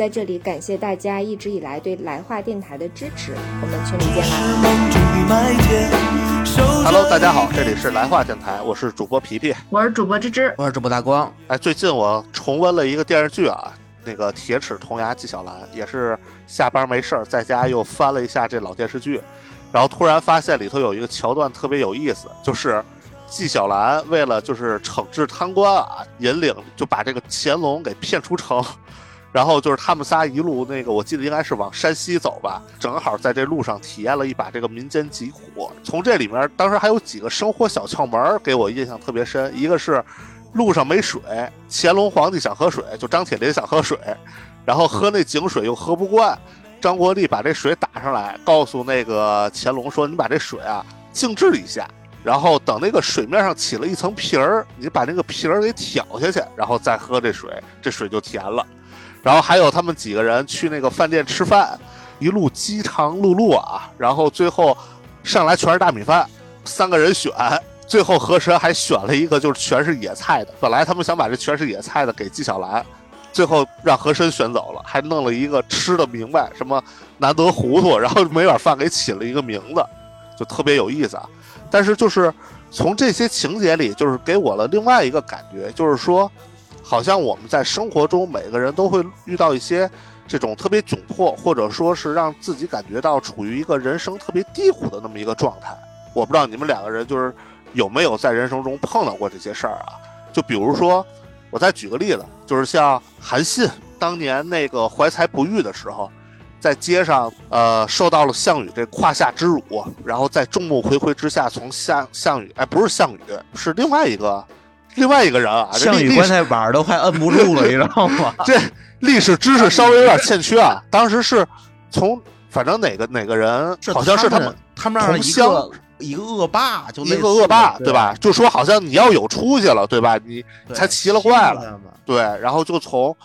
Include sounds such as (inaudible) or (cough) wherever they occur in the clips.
在这里感谢大家一直以来对来话电台的支持，我们群里见啦！Hello，大家好，这里是来话电台，我是主播皮皮，我是主播芝芝，我是主播大光。哎，最近我重温了一个电视剧啊，那个《铁齿铜牙纪晓岚》，也是下班没事儿在家又翻了一下这老电视剧，然后突然发现里头有一个桥段特别有意思，就是纪晓岚为了就是惩治贪官啊，引领就把这个乾隆给骗出城。然后就是他们仨一路那个，我记得应该是往山西走吧，正好在这路上体验了一把这个民间疾苦。从这里面，当时还有几个生活小窍门给我印象特别深。一个是路上没水，乾隆皇帝想喝水，就张铁林想喝水，然后喝那井水又喝不惯，张国立把这水打上来，告诉那个乾隆说：“你把这水啊静置一下，然后等那个水面上起了一层皮儿，你把那个皮儿给挑下去，然后再喝这水，这水就甜了。”然后还有他们几个人去那个饭店吃饭，一路饥肠辘辘啊，然后最后上来全是大米饭，三个人选，最后和珅还选了一个就是全是野菜的。本来他们想把这全是野菜的给纪晓岚，最后让和珅选走了，还弄了一个吃的明白什么难得糊涂，然后每碗饭给起了一个名字，就特别有意思啊。但是就是从这些情节里，就是给我了另外一个感觉，就是说。好像我们在生活中每个人都会遇到一些这种特别窘迫，或者说是让自己感觉到处于一个人生特别低谷的那么一个状态。我不知道你们两个人就是有没有在人生中碰到过这些事儿啊？就比如说，我再举个例子，就是像韩信当年那个怀才不遇的时候，在街上呃受到了项羽这胯下之辱，然后在众目睽睽之下从项项羽哎不是项羽是另外一个。另外一个人啊，项羽棺材板都快摁不住了，(laughs) 你知道吗？这历史知识稍微有点欠缺啊。(laughs) 当时是从反正哪个哪个人，好像是他们他们那儿一个一个恶霸，就一个恶霸，对吧？就说好像你要有出息了，对吧？你才奇了怪了，对。然后就从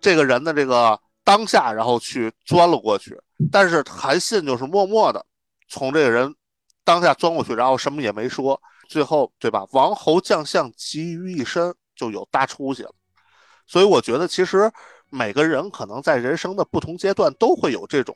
这个人的这个当下，然后去钻了过去。但是韩信就是默默的从这个人当下钻过去，然后什么也没说。最后，对吧？王侯将相集于一身，就有大出息了。所以我觉得，其实每个人可能在人生的不同阶段都会有这种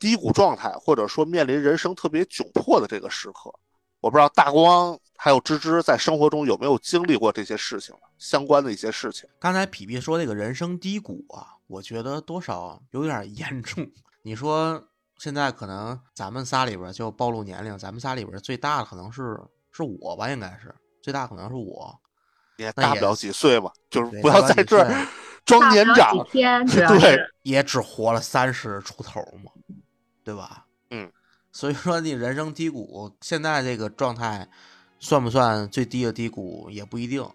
低谷状态，或者说面临人生特别窘迫的这个时刻。我不知道大光还有芝芝在生活中有没有经历过这些事情相关的一些事情。刚才皮皮说那个人生低谷啊，我觉得多少有点严重。你说现在可能咱们仨里边就暴露年龄，咱们仨里边最大的可能是。是我吧，应该是最大，可能是我，也大不了几岁吧，就是不要在这儿 (laughs) 装年长，(laughs) 对，也只活了三十出头嘛，对吧？嗯，(laughs) 所以说你人生低谷，现在这个状态算不算最低的低谷也不一定，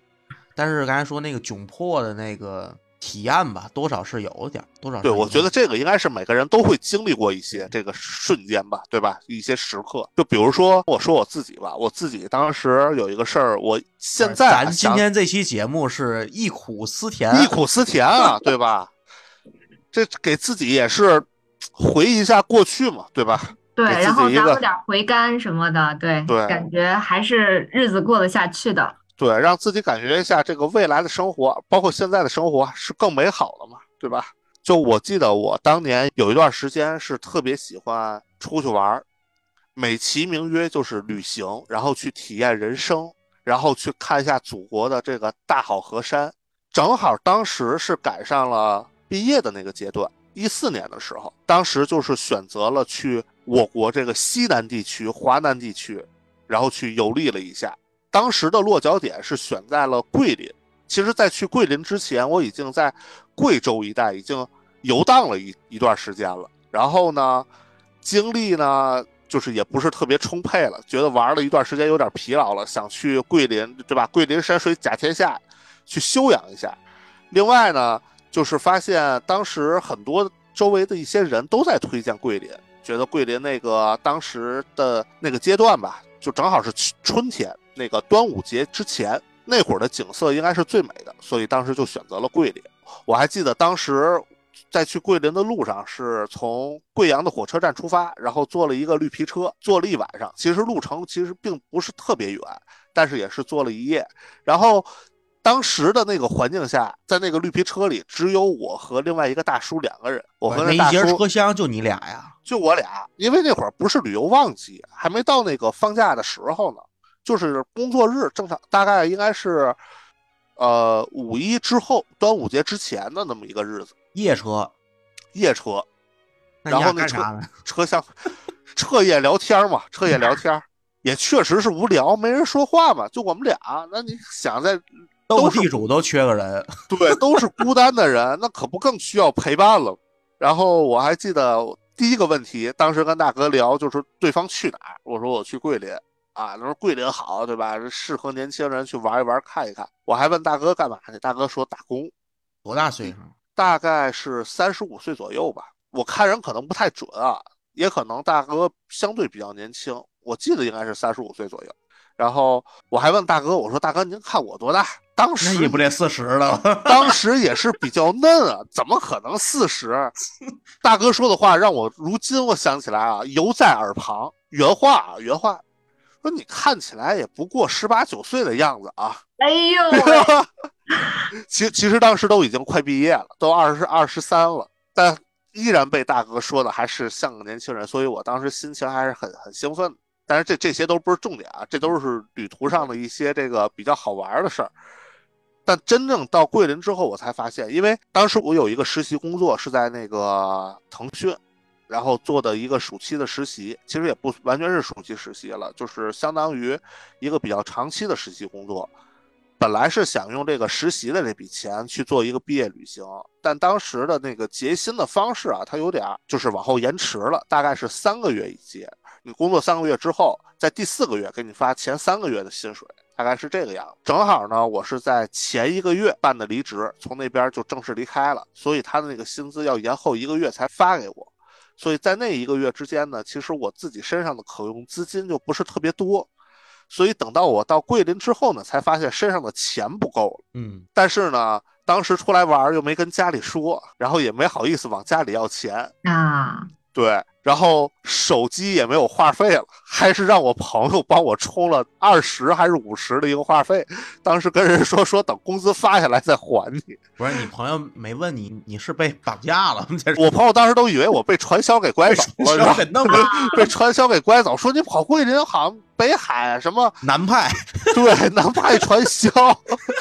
但是刚才说那个窘迫的那个。体验吧，多少是有点，多少对，我觉得这个应该是每个人都会经历过一些这个瞬间吧，对吧？一些时刻，就比如说我说我自己吧，我自己当时有一个事儿，我现在咱今天这期节目是忆苦思甜，忆苦思甜啊，对吧？这给自己也是回忆一下过去嘛，对吧？对，然后咱们点回甘什么的，对对，感觉还是日子过得下去的。对，让自己感觉一下这个未来的生活，包括现在的生活是更美好的嘛，对吧？就我记得我当年有一段时间是特别喜欢出去玩，美其名曰就是旅行，然后去体验人生，然后去看一下祖国的这个大好河山。正好当时是赶上了毕业的那个阶段，一四年的时候，当时就是选择了去我国这个西南地区、华南地区，然后去游历了一下。当时的落脚点是选在了桂林。其实，在去桂林之前，我已经在贵州一带已经游荡了一一段时间了。然后呢，精力呢，就是也不是特别充沛了，觉得玩了一段时间有点疲劳了，想去桂林，对吧？桂林山水甲天下，去休养一下。另外呢，就是发现当时很多周围的一些人都在推荐桂林，觉得桂林那个当时的那个阶段吧。就正好是春天，那个端午节之前那会儿的景色应该是最美的，所以当时就选择了桂林。我还记得当时在去桂林的路上，是从贵阳的火车站出发，然后坐了一个绿皮车，坐了一晚上。其实路程其实并不是特别远，但是也是坐了一夜。然后当时的那个环境下，在那个绿皮车里，只有我和另外一个大叔两个人。我和那大叔一节车厢就你俩呀？就我俩，因为那会儿不是旅游旺季，还没到那个放假的时候呢，就是工作日，正常大概应该是，呃，五一之后，端午节之前的那么一个日子，夜车，夜车，然后那车？车厢，彻夜聊天嘛，彻夜聊天，也确实是无聊，没人说话嘛，就我们俩，那你想在斗都地主都缺个人，对，都是孤单的人，那可不更需要陪伴了。然后我还记得第一个问题，当时跟大哥聊，就是对方去哪儿，我说我去桂林啊，那说桂林好，对吧？适合年轻人去玩一玩、看一看。我还问大哥干嘛去，大哥说打工，多大岁数？大概是三十五岁左右吧。我看人可能不太准啊，也可能大哥相对比较年轻，我记得应该是三十五岁左右。然后我还问大哥，我说大哥您看我多大？当时你不得四十了？当时也是比较嫩啊，怎么可能四十？大哥说的话让我如今我想起来啊，犹在耳旁。原话啊，原话，说你看起来也不过十八九岁的样子啊。哎呦，(laughs) 其其实当时都已经快毕业了，都二十二十三了，但依然被大哥说的还是像个年轻人，所以我当时心情还是很很兴奋的。但是这这些都不是重点啊，这都是旅途上的一些这个比较好玩的事儿。但真正到桂林之后，我才发现，因为当时我有一个实习工作是在那个腾讯，然后做的一个暑期的实习，其实也不完全是暑期实习了，就是相当于一个比较长期的实习工作。本来是想用这个实习的这笔钱去做一个毕业旅行，但当时的那个结薪的方式啊，它有点就是往后延迟了，大概是三个月一结。你工作三个月之后，在第四个月给你发前三个月的薪水，大概是这个样子。正好呢，我是在前一个月办的离职，从那边就正式离开了，所以他的那个薪资要延后一个月才发给我。所以在那一个月之间呢，其实我自己身上的可用资金就不是特别多。所以等到我到桂林之后呢，才发现身上的钱不够了。嗯，但是呢，当时出来玩儿又没跟家里说，然后也没好意思往家里要钱，啊，对，然后手机也没有话费了，还是让我朋友帮我充了二十还是五十的一个话费。当时跟人说说等工资发下来再还你。不是你朋友没问你你是被绑架了吗？我朋友当时都以为我被传销给拐走了？给弄了 (laughs) 被传销给拐走，说你跑桂林好像北海什么南派，对，南派传销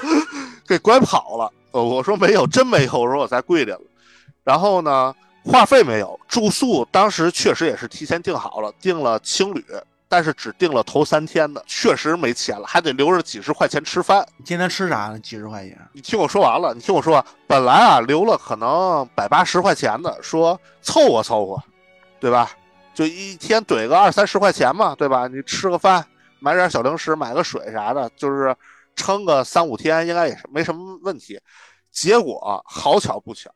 (laughs) 给拐跑了。呃，我说没有，真没有。我说我在桂林了。然后呢，话费没有，住宿当时确实也是提前订好了，订了青旅，但是只订了头三天的，确实没钱了，还得留着几十块钱吃饭。你今天吃啥呢？几十块钱？你听我说完了，你听我说，本来啊留了可能百八十块钱的，说凑合凑合，对吧？就一天怼个二三十块钱嘛，对吧？你吃个饭，买点小零食，买个水啥的，就是撑个三五天，应该也是没什么问题。结果好巧不巧，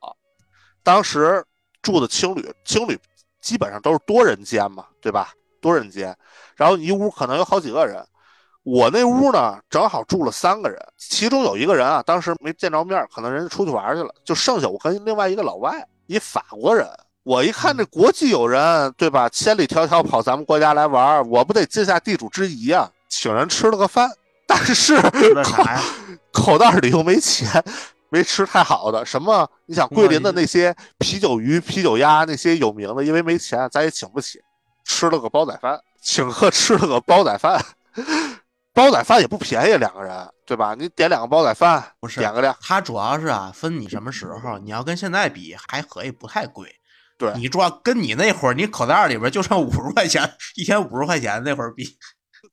当时住的青旅，青旅基本上都是多人间嘛，对吧？多人间，然后一屋可能有好几个人。我那屋呢，正好住了三个人，其中有一个人啊，当时没见着面，可能人家出去玩去了，就剩下我跟另外一个老外，一法国人。我一看这国际友人，对吧？千里迢迢跑咱们国家来玩，我不得尽下地主之谊啊，请人吃了个饭。但是？(laughs) 口袋里又没钱，没吃太好的。什么？你想桂林的那些啤酒鱼、啤酒鸭那些有名的，因为没钱，咱也请不起，吃了个煲仔饭，请客吃了个煲仔饭。煲仔饭也不便宜，两个人，对吧？你点两个煲仔饭，不是点个量，它主要是啊，分你什么时候。你要跟现在比，还可以不太贵。对你主要跟你那会儿，你口袋里边就剩五十块钱，一天五十块钱那会儿比，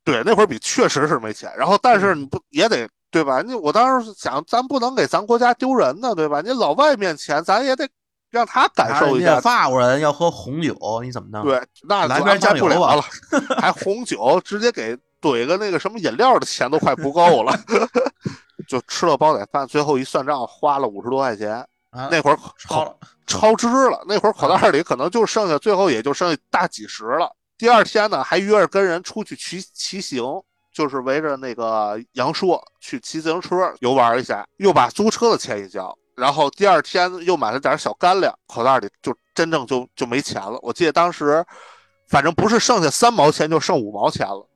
对，那会儿比确实是没钱。然后，但是你不也得对吧？你我当时想，咱不能给咱国家丢人呢，对吧？你老外面前，咱也得让他感受一下。法国人要喝红酒，你怎么弄？对，那来就安排边酱油吧不了了，还红酒，直接给怼个那个什么饮料的钱都快不够了。(laughs) 就吃了煲仔饭，最后一算账花了五十多块钱，啊那会儿超了，超支了。那会儿口袋里可能就剩下最后也就剩下大几十了，第二天呢，还约着跟人出去骑骑行，就是围着那个阳朔去骑自行车游玩一下，又把租车的钱一交，然后第二天又买了点小干粮，口袋里就真正就就没钱了。我记得当时，反正不是剩下三毛钱，就剩五毛钱了，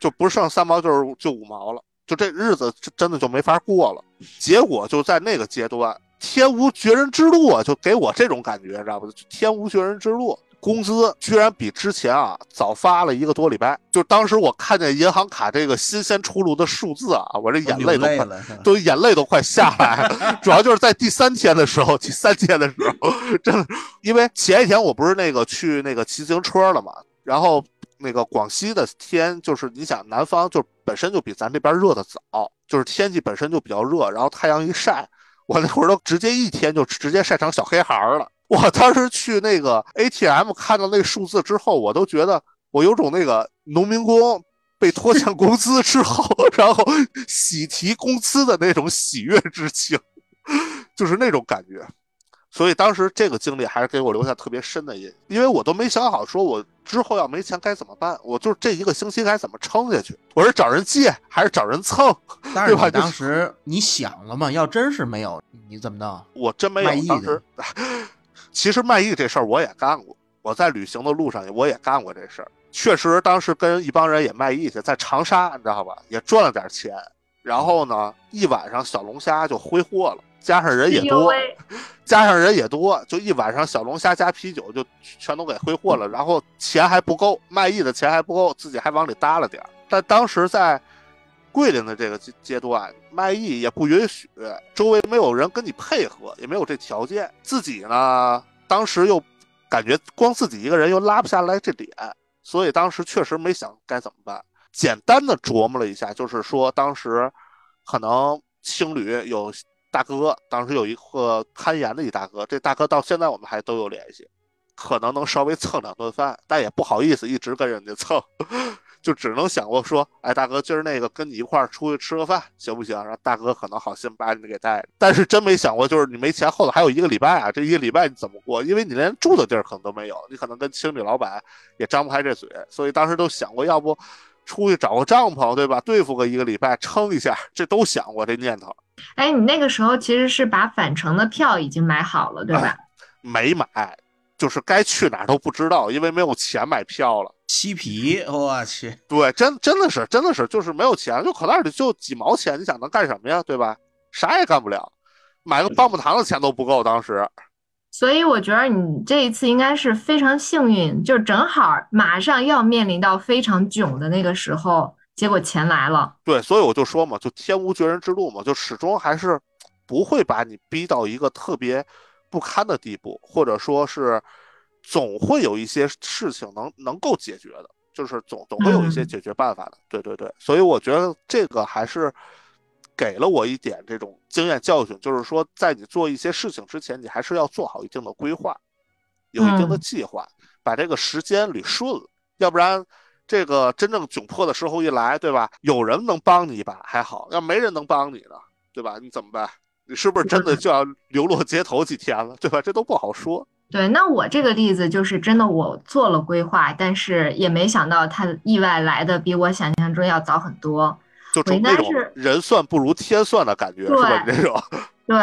就不是剩三毛，就是就五毛了，就这日子真的就没法过了。结果就在那个阶段，天无绝人之路啊，就给我这种感觉，知道不？天无绝人之路。工资居然比之前啊早发了一个多礼拜，就当时我看见银行卡这个新鲜出炉的数字啊，我这眼泪都快，都眼泪都快下来。(laughs) 主要就是在第三天的时候，第三天的时候，真的，因为前一天我不是那个去那个骑自行车了嘛，然后那个广西的天就是你想南方就本身就比咱这边热的早，就是天气本身就比较热，然后太阳一晒，我那会儿都直接一天就直接晒成小黑孩了。(laughs) 我当时去那个 ATM 看到那数字之后，我都觉得我有种那个农民工被拖欠工资之后，(laughs) 然后喜提工资的那种喜悦之情，就是那种感觉。所以当时这个经历还是给我留下特别深的印，因为我都没想好说我之后要没钱该怎么办，我就这一个星期该怎么撑下去？我是找人借还是找人蹭？但是当时你想了吗？要真是没有，你怎么弄？我真没有。当时。(laughs) 其实卖艺这事儿我也干过，我在旅行的路上我也干过这事儿。确实，当时跟一帮人也卖艺去，在长沙，你知道吧？也赚了点钱。然后呢，一晚上小龙虾就挥霍了，加上人也多，加上人也多，就一晚上小龙虾加啤酒就全都给挥霍了。然后钱还不够，卖艺的钱还不够，自己还往里搭了点儿。但当时在。桂林的这个阶阶段，卖艺也不允许，周围没有人跟你配合，也没有这条件。自己呢，当时又感觉光自己一个人又拉不下来这脸，所以当时确实没想该怎么办。简单的琢磨了一下，就是说当时可能青旅有大哥，当时有一个攀岩的一大哥，这大哥到现在我们还都有联系，可能能稍微蹭两顿饭，但也不好意思一直跟人家蹭。就只能想过说，哎，大哥，今儿那个跟你一块儿出去吃个饭，行不行？然后大哥可能好心把你给带着，但是真没想过，就是你没钱，后头还有一个礼拜啊，这一个礼拜你怎么过？因为你连住的地儿可能都没有，你可能跟青旅老板也张不开这嘴，所以当时都想过，要不出去找个帐篷，对吧？对付个一个礼拜，撑一下，这都想过这念头。哎，你那个时候其实是把返程的票已经买好了，对吧？没买，就是该去哪儿都不知道，因为没有钱买票了。嬉皮，我去，对，真真的是，真的是，就是没有钱，就口袋里就几毛钱，你想能干什么呀？对吧？啥也干不了，买个棒棒糖的钱都不够，当时。所以我觉得你这一次应该是非常幸运，就正好马上要面临到非常囧的那个时候，结果钱来了。对，所以我就说嘛，就天无绝人之路嘛，就始终还是不会把你逼到一个特别不堪的地步，或者说是。总会有一些事情能能够解决的，就是总总会有一些解决办法的。对对对，所以我觉得这个还是给了我一点这种经验教训，就是说在你做一些事情之前，你还是要做好一定的规划，有一定的计划，把这个时间捋顺了，要不然这个真正窘迫的时候一来，对吧？有人能帮你一把还好，要没人能帮你呢，对吧？你怎么办？你是不是真的就要流落街头几天了，对吧？这都不好说。对，那我这个例子就是真的，我做了规划，但是也没想到它意外来的比我想象中要早很多。就那种人算不如天算的感觉，是吧？这种。(laughs) 对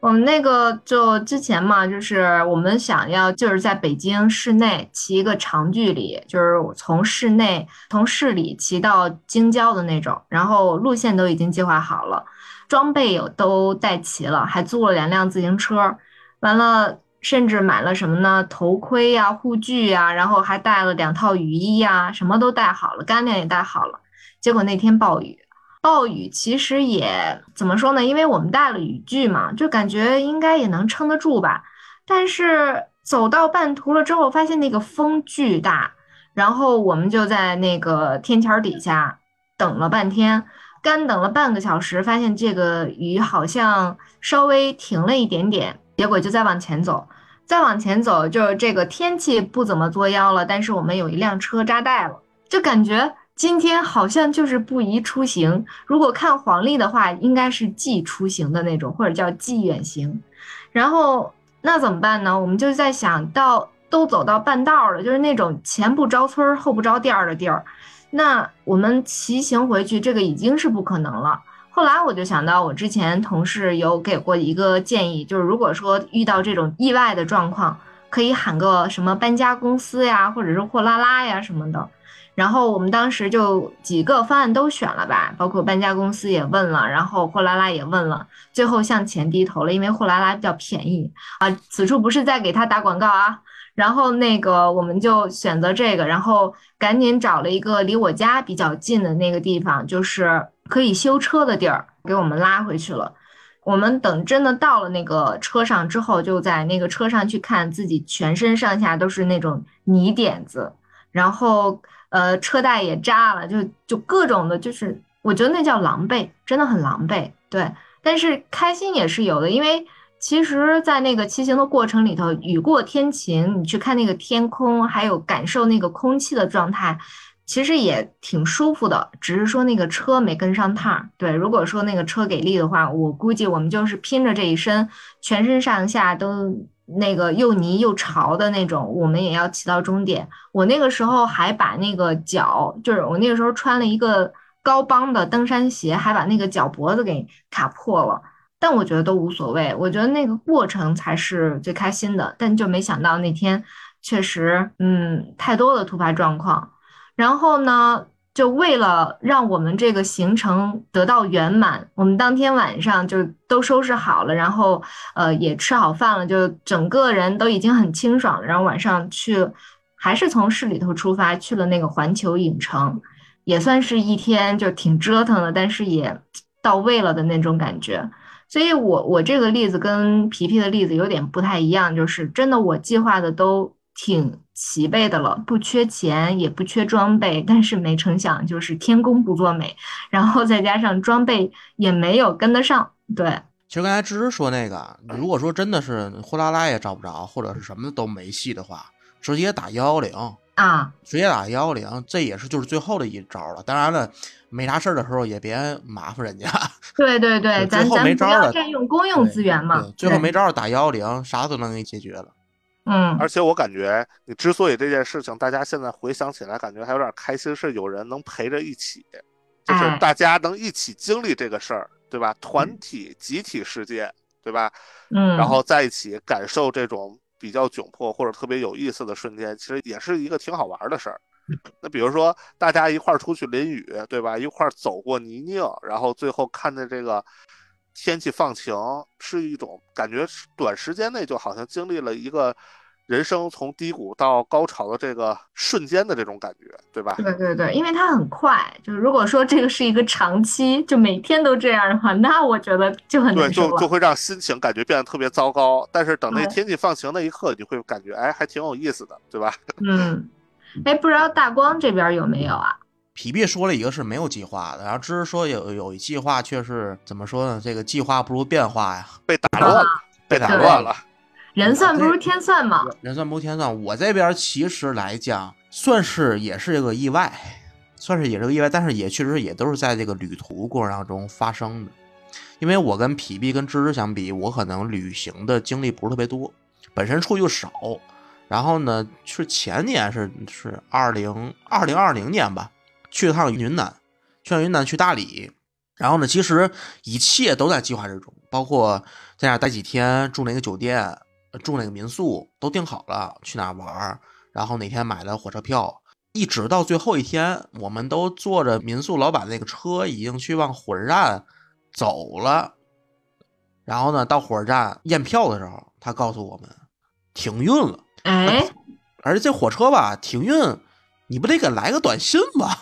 我们那个就之前嘛，就是我们想要就是在北京市内骑一个长距离，就是从市内从市里骑到京郊的那种，然后路线都已经计划好了，装备有都带齐了，还租了两辆自行车，完了。甚至买了什么呢？头盔呀、护具呀，然后还带了两套雨衣呀，什么都带好了，干粮也带好了。结果那天暴雨，暴雨其实也怎么说呢？因为我们带了雨具嘛，就感觉应该也能撑得住吧。但是走到半途了之后，发现那个风巨大，然后我们就在那个天桥底下等了半天，干等了半个小时，发现这个雨好像稍微停了一点点。结果就再往前走，再往前走，就是这个天气不怎么作妖了。但是我们有一辆车扎带了，就感觉今天好像就是不宜出行。如果看黄历的话，应该是忌出行的那种，或者叫忌远行。然后那怎么办呢？我们就在想到都走到半道了，就是那种前不着村后不着店的地儿。那我们骑行回去，这个已经是不可能了。后来我就想到，我之前同事有给过一个建议，就是如果说遇到这种意外的状况，可以喊个什么搬家公司呀，或者是货拉拉呀什么的。然后我们当时就几个方案都选了吧，包括搬家公司也问了，然后货拉拉也问了，最后向钱低头了，因为货拉拉比较便宜啊。此处不是在给他打广告啊。然后那个我们就选择这个，然后赶紧找了一个离我家比较近的那个地方，就是可以修车的地儿，给我们拉回去了。我们等真的到了那个车上之后，就在那个车上去看自己全身上下都是那种泥点子，然后呃车带也扎了，就就各种的，就是我觉得那叫狼狈，真的很狼狈。对，但是开心也是有的，因为。其实，在那个骑行的过程里头，雨过天晴，你去看那个天空，还有感受那个空气的状态，其实也挺舒服的。只是说那个车没跟上趟儿。对，如果说那个车给力的话，我估计我们就是拼着这一身，全身上下都那个又泥又潮的那种，我们也要骑到终点。我那个时候还把那个脚，就是我那个时候穿了一个高帮的登山鞋，还把那个脚脖子给卡破了。但我觉得都无所谓，我觉得那个过程才是最开心的。但就没想到那天确实，嗯，太多的突发状况。然后呢，就为了让我们这个行程得到圆满，我们当天晚上就都收拾好了，然后呃也吃好饭了，就整个人都已经很清爽了。然后晚上去，还是从市里头出发去了那个环球影城，也算是一天就挺折腾的，但是也到位了的那种感觉。所以，我我这个例子跟皮皮的例子有点不太一样，就是真的我计划的都挺齐备的了，不缺钱也不缺装备，但是没成想就是天公不作美，然后再加上装备也没有跟得上。对，其实刚才芝芝说那个，如果说真的是呼啦啦也找不着，或者是什么都没戏的话，直接打幺幺零啊，直接打幺幺零，这也是就是最后的一招了。当然了。没啥事儿的时候也别麻烦人家。(laughs) 对对对，咱咱不要占用公用资源嘛。最后没招儿打幺幺零，啥都能给你解决了。嗯，而且我感觉你之所以这件事情，大家现在回想起来感觉还有点开心，是有人能陪着一起，就是大家能一起经历这个事儿，对吧？团体集体事件，对吧？嗯，然后在一起感受这种比较窘迫或者特别有意思的瞬间，其实也是一个挺好玩的事儿。那比如说，大家一块儿出去淋雨，对吧？一块儿走过泥泞，然后最后看着这个天气放晴，是一种感觉，短时间内就好像经历了一个人生从低谷到高潮的这个瞬间的这种感觉，对吧？对对对，因为它很快。就是如果说这个是一个长期，就每天都这样的话，那我觉得就很对，就就会让心情感觉变得特别糟糕。但是等那天气放晴那一刻，你会感觉，哎，还挺有意思的，对吧？(laughs) 嗯。哎，不知道大光这边有没有啊？皮皮说了一个是没有计划的，然后芝芝说有有一计划，却是怎么说呢？这个计划不如变化呀，被打乱了，被打乱了。人算不如天算嘛。人算不如天算。我这边其实来讲，算是也是一个意外，算是也是个意外，但是也确实也都是在这个旅途过程当中发生的。因为我跟皮皮跟芝芝相比，我可能旅行的经历不是特别多，本身出去就少。然后呢，是前年是是二零二零二零年吧，去了趟云南，去了云南去大理。然后呢，其实一切都在计划之中，包括在那待几天，住哪个酒店，住哪个民宿都定好了，去哪玩然后哪天买的火车票，一直到最后一天，我们都坐着民宿老板那个车，已经去往火车站走了。然后呢，到火车站验票的时候，他告诉我们停运了。哎，(laughs) 而且这火车吧停运，你不得给来个短信吧？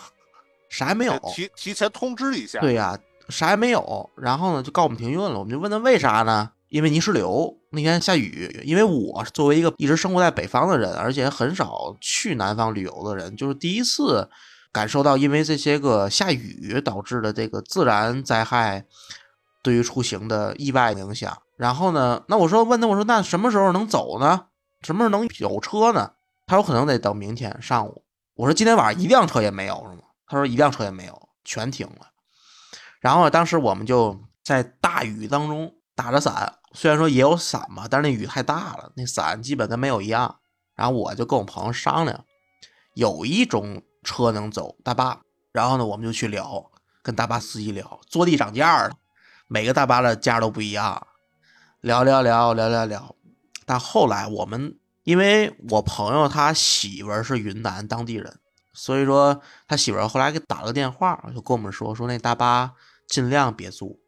啥也没有，提提前通知一下。对呀，啥也没有。然后呢，就告我们停运了。我们就问他为啥呢？因为泥石流那天下雨。因为我作为一个一直生活在北方的人，而且很少去南方旅游的人，就是第一次感受到因为这些个下雨导致的这个自然灾害对于出行的意外影响。然后呢，那我说问他，我说那什么时候能走呢？什么时候能有车呢？他有可能得等明天上午。我说今天晚上一辆车也没有是吗？他说一辆车也没有，全停了。然后当时我们就在大雨当中打着伞，虽然说也有伞吧，但是那雨太大了，那伞基本跟没有一样。然后我就跟我朋友商量，有一种车能走大巴，然后呢，我们就去聊，跟大巴司机聊，坐地涨价了，每个大巴的价都不一样，聊聊聊聊聊聊。但后来我们，因为我朋友他媳妇儿是云南当地人，所以说他媳妇儿后来给打了个电话，就跟我们说说那大巴尽量别租。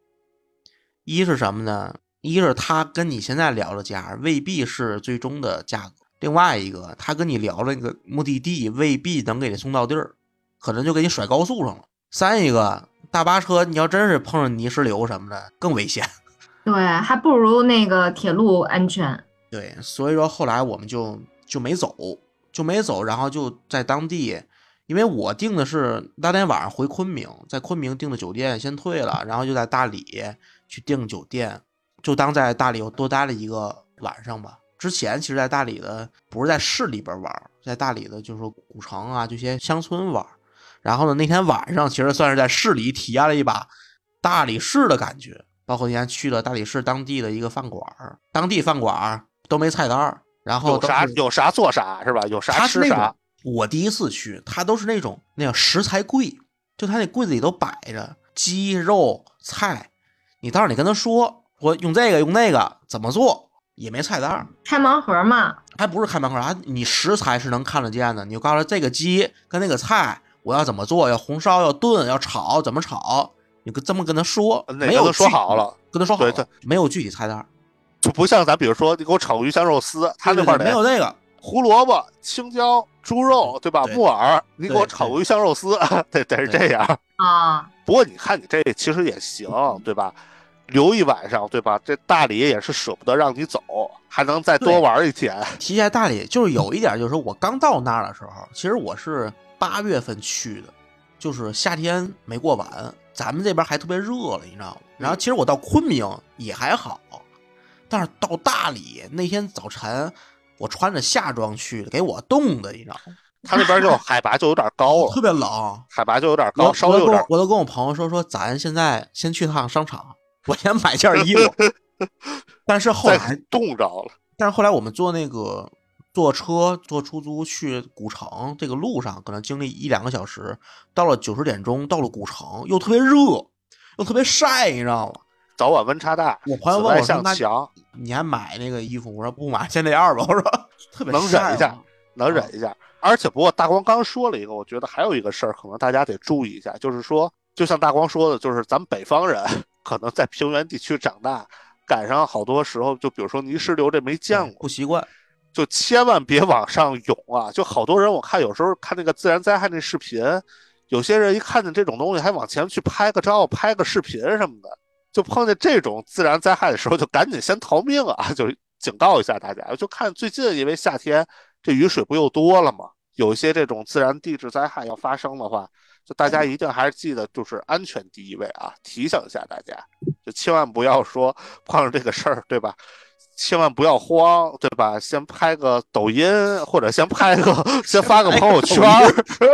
一是什么呢？一是他跟你现在聊的价未必是最终的价格，另外一个他跟你聊那个目的地未必能给你送到地儿，可能就给你甩高速上了。三一个大巴车，你要真是碰上泥石流什么的，更危险。(laughs) 对，还不如那个铁路安全。对，所以说后来我们就就没走，就没走，然后就在当地，因为我订的是当天晚上回昆明，在昆明订的酒店先退了，然后就在大理去订酒店，就当在大理又多待了一个晚上吧。之前其实，在大理的不是在市里边玩，在大理的就是说古城啊这些乡村玩。然后呢，那天晚上其实算是在市里体验了一把大理市的感觉，包括那天去了大理市当地的一个饭馆，当地饭馆都没菜单儿，然后有啥有啥做啥是吧？有啥吃啥。我第一次去，他都是那种那样食材柜，就他那柜子里都摆着鸡肉菜，你到时候你跟他说，我用这个用那个怎么做，也没菜单儿，开盲盒嘛，还不是开盲盒，还你食材是能看得见的，你就告诉他这个鸡跟那个菜我要怎么做，要红烧要炖要炒怎么炒，你跟这么跟他说，没有具体好了，跟他说好了，对没有具体菜单儿，就不像咱比如说你给我炒鱼香肉丝，他那块儿没有那个，胡萝卜、青椒、猪肉，对吧？对木耳，你给我炒个鱼香肉丝，(laughs) 得得是这样。啊，不过你看你这其实也行，对吧？留一晚上，对吧？这大理也是舍不得让你走，还能再多对玩一天。提起来大理，就是有一点，就是说我刚到那儿的时候，其实我是八月份去的，就是夏天没过完，咱们这边还特别热了，你知道吗？然后其实我到昆明也还好，但是到大理那天早晨，我穿着夏装去的，给我冻的，你知道吗？他那边就 (laughs) 海拔就有点高了，特别冷。海拔就有点高，稍微有点我都跟我。都跟我朋友说说，咱现在先去趟商场，我先买件衣服。(laughs) 但是后来冻着了，但是后来我们坐那个坐车坐出租去古城，这个路上可能经历一两个小时，到了九十点钟，到了古城又特别热，又特别晒，你知道吗？早晚温差大，我朋友问我说：“那向强，你还买那个衣服？”我说：“不买，先这样吧。”我说：(laughs) “特别能忍一下能忍一下。而且不过大光刚说了一个，我觉得还有一个事儿，可能大家得注意一下，就是说，就像大光说的，就是咱们北方人可能在平原地区长大，赶上好多时候，就比如说泥石流这没见过，不习惯。就千万别往上涌啊！就好多人，我看有时候看那个自然灾害那视频，有些人一看见这种东西，还往前去拍个照、拍个视频什么的，就碰见这种自然灾害的时候，就赶紧先逃命啊！就警告一下大家。就看最近，因为夏天这雨水不又多了吗？有一些这种自然地质灾害要发生的话，就大家一定还是记得，就是安全第一位啊！提醒一下大家，就千万不要说 (laughs) 碰上这个事儿，对吧？千万不要慌，对吧？先拍个抖音，或者先拍个，(laughs) 先发个朋友圈儿，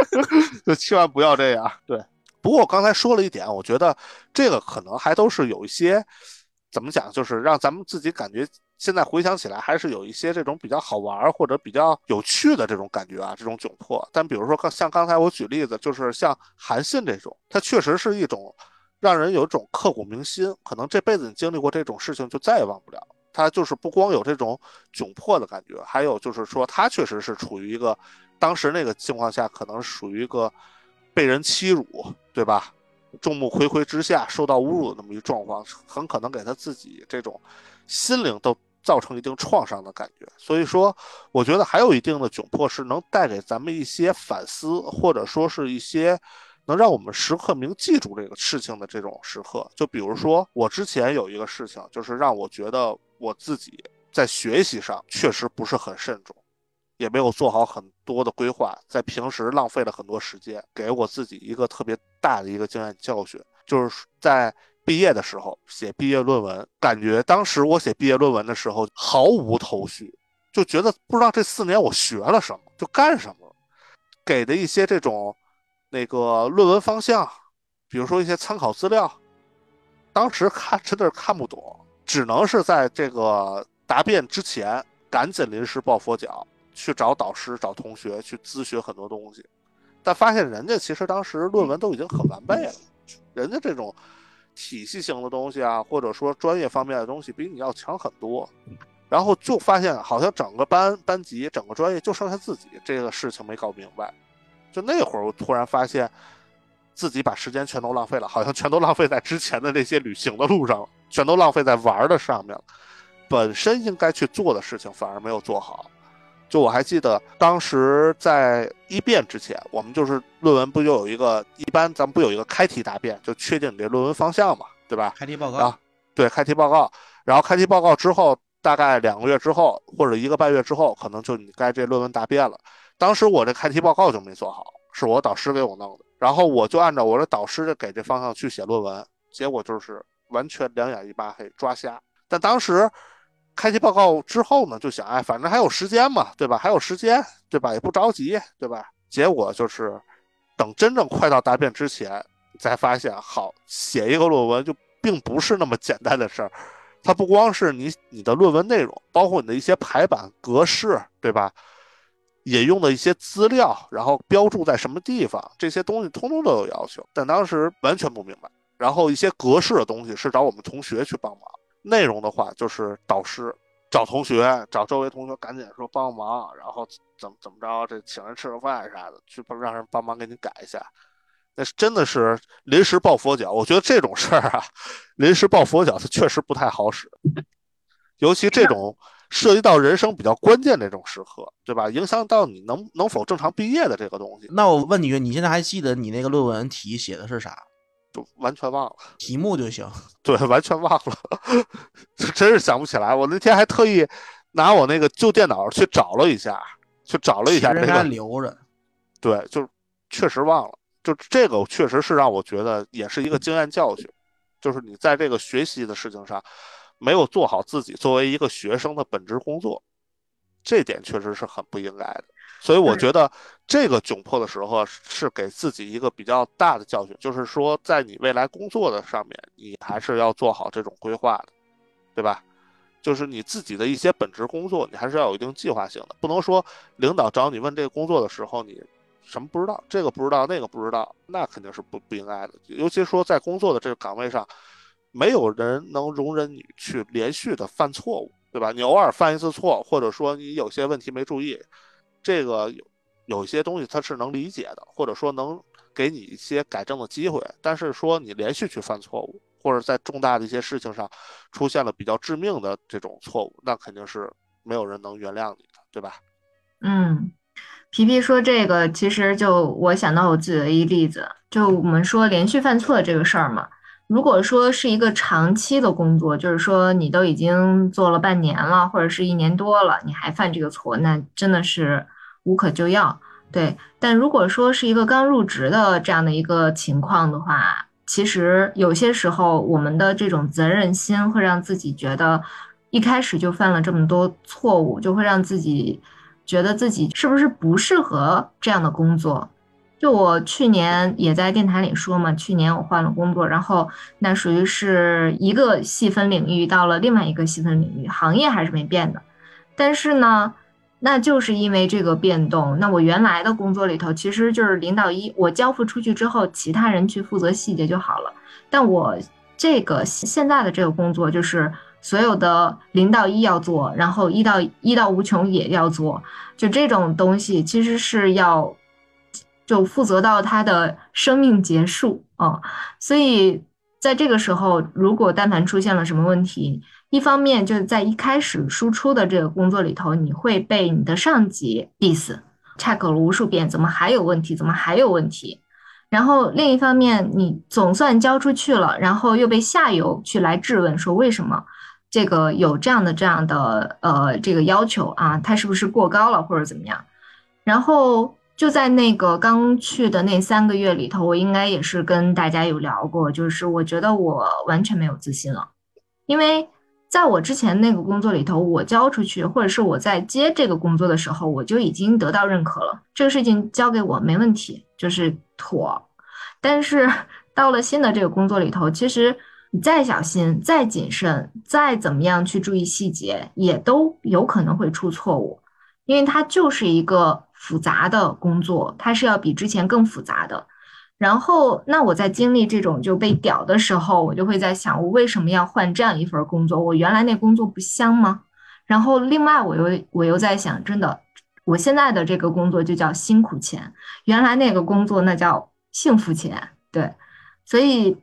(laughs) 就千万不要这样。对，不过我刚才说了一点，我觉得这个可能还都是有一些怎么讲，就是让咱们自己感觉现在回想起来，还是有一些这种比较好玩或者比较有趣的这种感觉啊，这种窘迫。但比如说刚像刚才我举例子，就是像韩信这种，它确实是一种让人有一种刻骨铭心，可能这辈子你经历过这种事情就再也忘不了。他就是不光有这种窘迫的感觉，还有就是说他确实是处于一个当时那个情况下，可能属于一个被人欺辱，对吧？众目睽睽之下受到侮辱的那么一状况，很可能给他自己这种心灵都造成一定创伤的感觉。所以说，我觉得还有一定的窘迫是能带给咱们一些反思，或者说是一些能让我们时刻铭记住这个事情的这种时刻。就比如说，我之前有一个事情，就是让我觉得我自己在学习上确实不是很慎重。也没有做好很多的规划，在平时浪费了很多时间，给我自己一个特别大的一个经验教训，就是在毕业的时候写毕业论文，感觉当时我写毕业论文的时候毫无头绪，就觉得不知道这四年我学了什么，就干什么，给的一些这种那个论文方向，比如说一些参考资料，当时看真的是看不懂，只能是在这个答辩之前赶紧临时抱佛脚。去找导师、找同学去咨询很多东西，但发现人家其实当时论文都已经很完备了，人家这种体系性的东西啊，或者说专业方面的东西比你要强很多。然后就发现好像整个班班级、整个专业就剩下自己这个事情没搞明白。就那会儿，我突然发现自己把时间全都浪费了，好像全都浪费在之前的那些旅行的路上了，全都浪费在玩的上面了。本身应该去做的事情反而没有做好。就我还记得当时在一辩之前，我们就是论文不就有一个一般咱们不有一个开题答辩，就确定你这论文方向嘛，对吧？开题报告啊，对，开题报告。然后开题报告之后，大概两个月之后或者一个半月之后，可能就你该这论文答辩了。当时我这开题报告就没做好，是我导师给我弄的，然后我就按照我的导师给这方向去写论文，结果就是完全两眼一抹黑，抓瞎。但当时。开题报告之后呢，就想，哎，反正还有时间嘛，对吧？还有时间，对吧？也不着急，对吧？结果就是，等真正快到答辩之前，才发现，好，写一个论文就并不是那么简单的事儿。它不光是你你的论文内容，包括你的一些排版格式，对吧？引用的一些资料，然后标注在什么地方，这些东西通通都有要求。但当时完全不明白。然后一些格式的东西是找我们同学去帮忙。内容的话，就是导师找同学，找周围同学赶紧说帮忙，然后怎么怎么着，这请人吃个饭啥的，去帮让人帮忙给你改一下。那是真的是临时抱佛脚。我觉得这种事儿啊，临时抱佛脚，它确实不太好使，尤其这种涉及到人生比较关键这种时刻，对吧？影响到你能能否正常毕业的这个东西。那我问你，你现在还记得你那个论文题写的是啥？完全忘了题目就行，(laughs) 对，完全忘了，(laughs) 真是想不起来。我那天还特意拿我那个旧电脑去找了一下，去找了一下这个留着。对，就确实忘了。就这个确实是让我觉得也是一个经验教训，就是你在这个学习的事情上没有做好自己作为一个学生的本职工作，这点确实是很不应该的。所以我觉得这个窘迫的时候是给自己一个比较大的教训，就是说在你未来工作的上面，你还是要做好这种规划的，对吧？就是你自己的一些本职工作，你还是要有一定计划性的，不能说领导找你问这个工作的时候，你什么不知道，这个不知道，那个不知道，那肯定是不不应该的。尤其说在工作的这个岗位上，没有人能容忍你去连续的犯错误，对吧？你偶尔犯一次错，或者说你有些问题没注意。这个有有一些东西他是能理解的，或者说能给你一些改正的机会。但是说你连续去犯错误，或者在重大的一些事情上出现了比较致命的这种错误，那肯定是没有人能原谅你的，对吧？嗯，皮皮说这个，其实就我想到我自己的一例子，就我们说连续犯错这个事儿嘛。如果说是一个长期的工作，就是说你都已经做了半年了，或者是一年多了，你还犯这个错，那真的是。无可救药，对。但如果说是一个刚入职的这样的一个情况的话，其实有些时候我们的这种责任心会让自己觉得，一开始就犯了这么多错误，就会让自己觉得自己是不是不适合这样的工作。就我去年也在电台里说嘛，去年我换了工作，然后那属于是一个细分领域到了另外一个细分领域，行业还是没变的，但是呢。那就是因为这个变动。那我原来的工作里头，其实就是领导一，我交付出去之后，其他人去负责细节就好了。但我这个现在的这个工作，就是所有的零到一要做，然后一到一到无穷也要做，就这种东西，其实是要就负责到他的生命结束啊。所以在这个时候，如果但凡出现了什么问题，一方面就是在一开始输出的这个工作里头，你会被你的上级 diss，check 了无数遍，怎么还有问题？怎么还有问题？然后另一方面，你总算交出去了，然后又被下游去来质问，说为什么这个有这样的这样的呃这个要求啊？它是不是过高了或者怎么样？然后就在那个刚去的那三个月里头，我应该也是跟大家有聊过，就是我觉得我完全没有自信了，因为。在我之前那个工作里头，我交出去，或者是我在接这个工作的时候，我就已经得到认可了。这个事情交给我没问题，就是妥。但是 (laughs) 到了新的这个工作里头，其实你再小心、再谨慎、再怎么样去注意细节，也都有可能会出错误。因为它就是一个复杂的工作，它是要比之前更复杂的。然后，那我在经历这种就被屌的时候，我就会在想，我为什么要换这样一份工作？我原来那工作不香吗？然后，另外我又我又在想，真的，我现在的这个工作就叫辛苦钱，原来那个工作那叫幸福钱。对，所以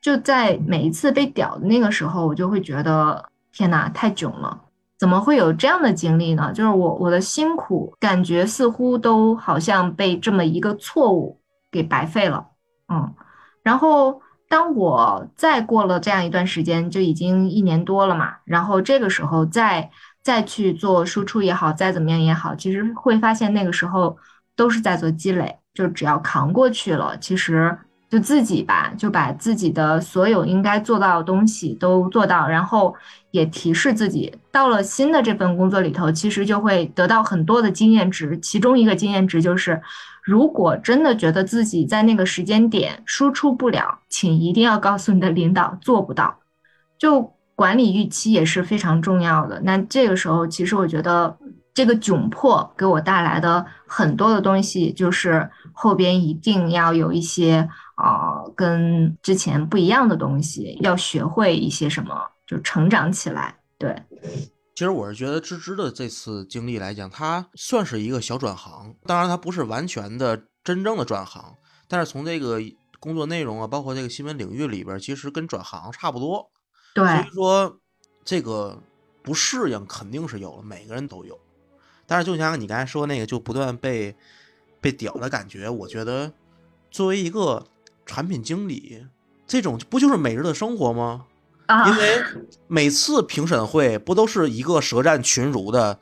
就在每一次被屌的那个时候，我就会觉得，天哪，太囧了。怎么会有这样的经历呢？就是我我的辛苦感觉似乎都好像被这么一个错误给白费了，嗯。然后当我再过了这样一段时间，就已经一年多了嘛。然后这个时候再再去做输出也好，再怎么样也好，其实会发现那个时候都是在做积累，就只要扛过去了，其实。就自己吧，就把自己的所有应该做到的东西都做到，然后也提示自己，到了新的这份工作里头，其实就会得到很多的经验值。其中一个经验值就是，如果真的觉得自己在那个时间点输出不了，请一定要告诉你的领导做不到。就管理预期也是非常重要的。那这个时候，其实我觉得这个窘迫给我带来的很多的东西，就是后边一定要有一些。啊，跟之前不一样的东西，要学会一些什么，就成长起来。对，其实我是觉得芝芝的这次经历来讲，它算是一个小转行，当然它不是完全的真正的转行，但是从这个工作内容啊，包括这个新闻领域里边，其实跟转行差不多。对，所以说这个不适应肯定是有了，每个人都有。但是就像你刚才说那个，就不断被被屌的感觉，我觉得作为一个。产品经理，这种不就是每日的生活吗？因为每次评审会不都是一个舌战群儒的，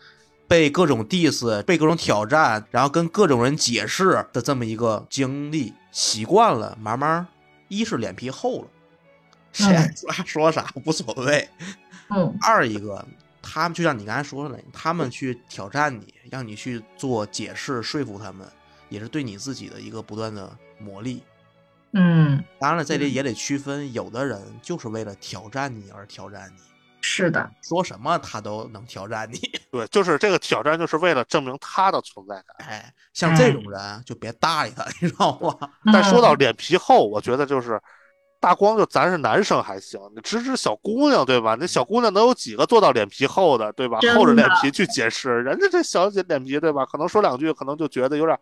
被各种 diss，被各种挑战，然后跟各种人解释的这么一个经历，习惯了，慢慢一是脸皮厚了，谁爱说啥说啥无所谓。嗯。二一个，他们就像你刚才说的，他们去挑战你，让你去做解释，说服他们，也是对你自己的一个不断的磨砺。嗯，当然了，这里也得区分，有的人就是为了挑战你而挑战你。是的，说什么他都能挑战你。(laughs) 对，就是这个挑战，就是为了证明他的存在感。哎，像这种人就别搭理他，(laughs) 你知道吗？但说到脸皮厚，我觉得就是大光，就咱是男生还行，你指指小姑娘对吧？那小姑娘能有几个做到脸皮厚的对吧？厚着脸皮去解释，人家这小姐脸皮对吧？可能说两句，可能就觉得有点。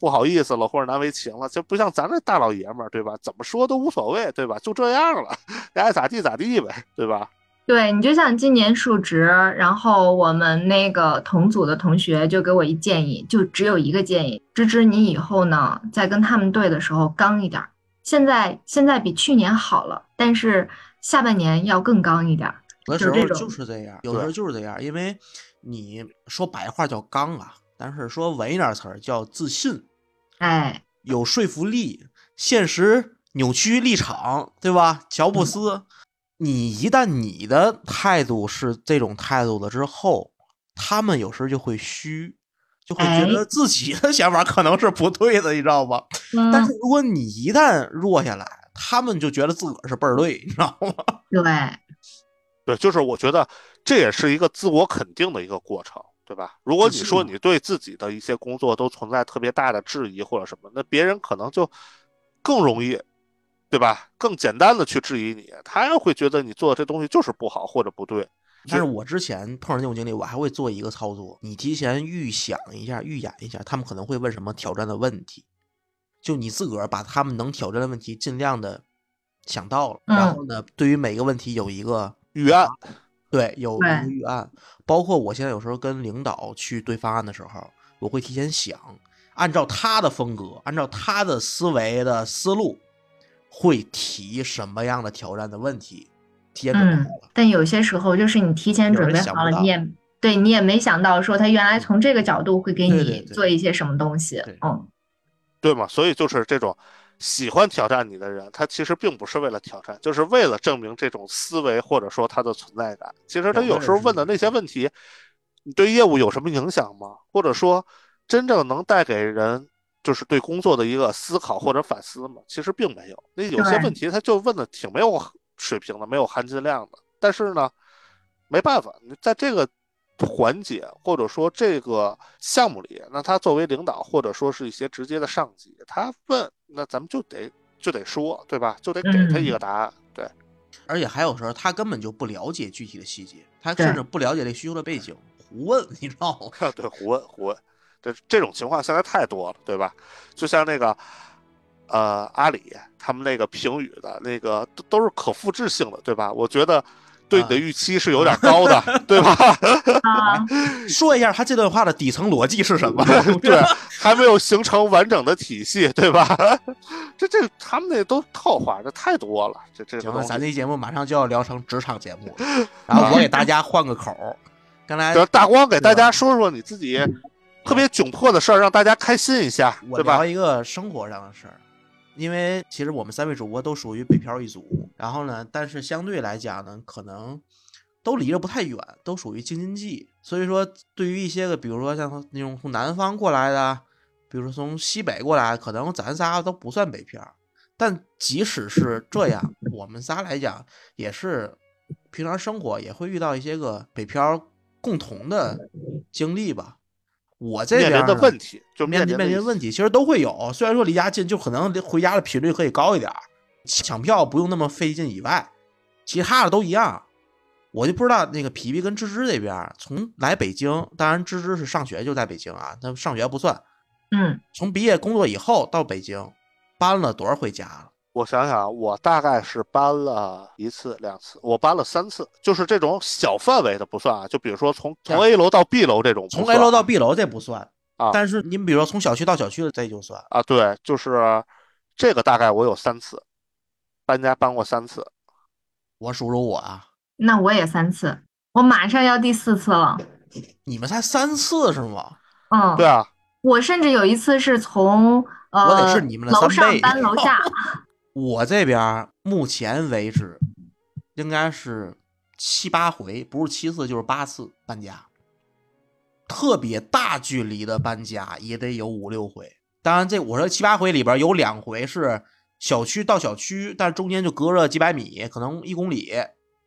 不好意思了，或者难为情了，就不像咱这大老爷们儿，对吧？怎么说都无所谓，对吧？就这样了，爱咋地咋地呗，对吧？对你就像今年述职，然后我们那个同组的同学就给我一建议，就只有一个建议：芝芝，你以后呢，在跟他们对的时候刚一点。现在现在比去年好了，但是下半年要更刚一点。有的时候就是这样，有的时候就是这样，因为你说白话叫刚啊，但是说文一点词儿叫自信。哎，有说服力，现实扭曲立场，对吧？乔布斯，你一旦你的态度是这种态度了之后，他们有时候就会虚，就会觉得自己的想法可能是不对的，你知道吧？但是如果你一旦弱下来，他们就觉得自个儿是倍儿对，你知道吗？(laughs) 对，对，就是我觉得这也是一个自我肯定的一个过程。对吧？如果你说你对自己的一些工作都存在特别大的质疑或者什么，那别人可能就更容易，对吧？更简单的去质疑你，他也会觉得你做的这东西就是不好或者不对。但是我之前碰上这种经历，我还会做一个操作：你提前预想一下、预演一下，他们可能会问什么挑战的问题，就你自个儿把他们能挑战的问题尽量的想到了，然后呢，对于每个问题有一个预案。对，有一个预案，包括我现在有时候跟领导去对方案的时候，我会提前想，按照他的风格，按照他的思维的思路，会提什么样的挑战的问题，提前准备好了。但有些时候，就是你提前准备好了，你也对你也没想到说他原来从这个角度会给你做一些什么东西，嗯，对嘛？所以就是这种。喜欢挑战你的人，他其实并不是为了挑战，就是为了证明这种思维或者说他的存在感。其实他有时候问的那些问题，你对业务有什么影响吗？或者说，真正能带给人就是对工作的一个思考或者反思吗？其实并没有。那有些问题他就问的挺没有水平的，没有含金量的。但是呢，没办法，你在这个环节，或者说这个项目里，那他作为领导或者说是一些直接的上级，他问，那咱们就得就得说，对吧？就得给他一个答案。对，而且还有时候他根本就不了解具体的细节，他甚至不了解这需求的背景，胡问，你知道吗？(laughs) 对，胡问胡问，这这种情况现在太多了，对吧？就像那个呃阿里他们那个评语的那个都都是可复制性的，对吧？我觉得对你的啊预期是有点高的，(laughs) 对吧？啊，(laughs) 说一下他这段话的底层逻辑是什么？对，还没有形成完整的体系，对吧？(laughs) 这这他们那都套话，这太多了，这这个行了，咱这节目马上就要聊成职场节目了，然后我给大家换个口儿。刚才大光给大家说说你自己特别窘迫的事儿，让大家开心一下，对吧我聊？一个生活上的事儿，因为其实我们三位主播都属于北漂一族，然后呢，但是相对来讲呢，可能都离着不太远，都属于京津冀，所以说对于一些个，比如说像那种从南方过来的，比如说从西北过来，可能咱仨都不算北漂，但即使是这样，我们仨来讲也是平常生活也会遇到一些个北漂共同的经历吧。我这边面临的问题，就面临临的面临问题，其实都会有。虽然说离家近，就可能回家的频率可以高一点儿，抢票不用那么费劲以外，其他的都一样。我就不知道那个皮皮跟芝芝这边从来北京，当然芝芝是上学就在北京啊，那上学不算。嗯，从毕业工作以后到北京，搬了多少回家了？我想想，我大概是搬了一次、两次，我搬了三次，就是这种小范围的不算啊。就比如说从从 A 楼到 B 楼这种不从 A 楼到啊 B 楼这不算啊但是您比如说从小区到小区的这就算。啊，对，就是这个大概我有三次搬家搬过三次，我数数我啊，那我也三次，我马上要第四次了。你们才三次是吗？嗯，对啊，我甚至有一次是从呃我得是你们的楼上搬楼下，(laughs) 我这边目前为止应该是七八回，不是七次就是八次搬家。特别大距离的搬家也得有五六回。当然，这我说七八回里边有两回是小区到小区，但是中间就隔着几百米，可能一公里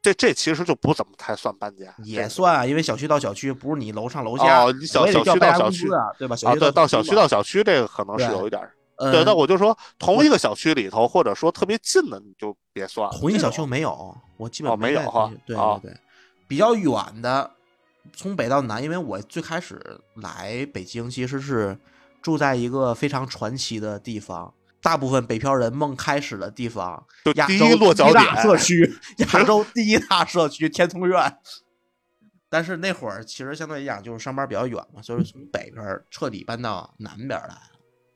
这这其实就不怎么太算搬家，也算啊，因为小区到小区不是你楼上楼下，哦你小区到小区啊，对吧？小啊，区对，到小区到小区这个可能是有一点对，那我就说同一个小区里头，或者说特别近的，你就别算了。同一个小区这种没有，我基本哦没有哈对哦对对，比较远的，从北到南，因为我最开始来北京其实是住在一个非常传奇的地方，大部分北漂人梦开始的地方，就亚洲第一落脚点社区，(laughs) 亚洲第一大社区天通苑。但是那会儿其实相对来讲就是上班比较远嘛，所以从北边彻底搬到南边来了，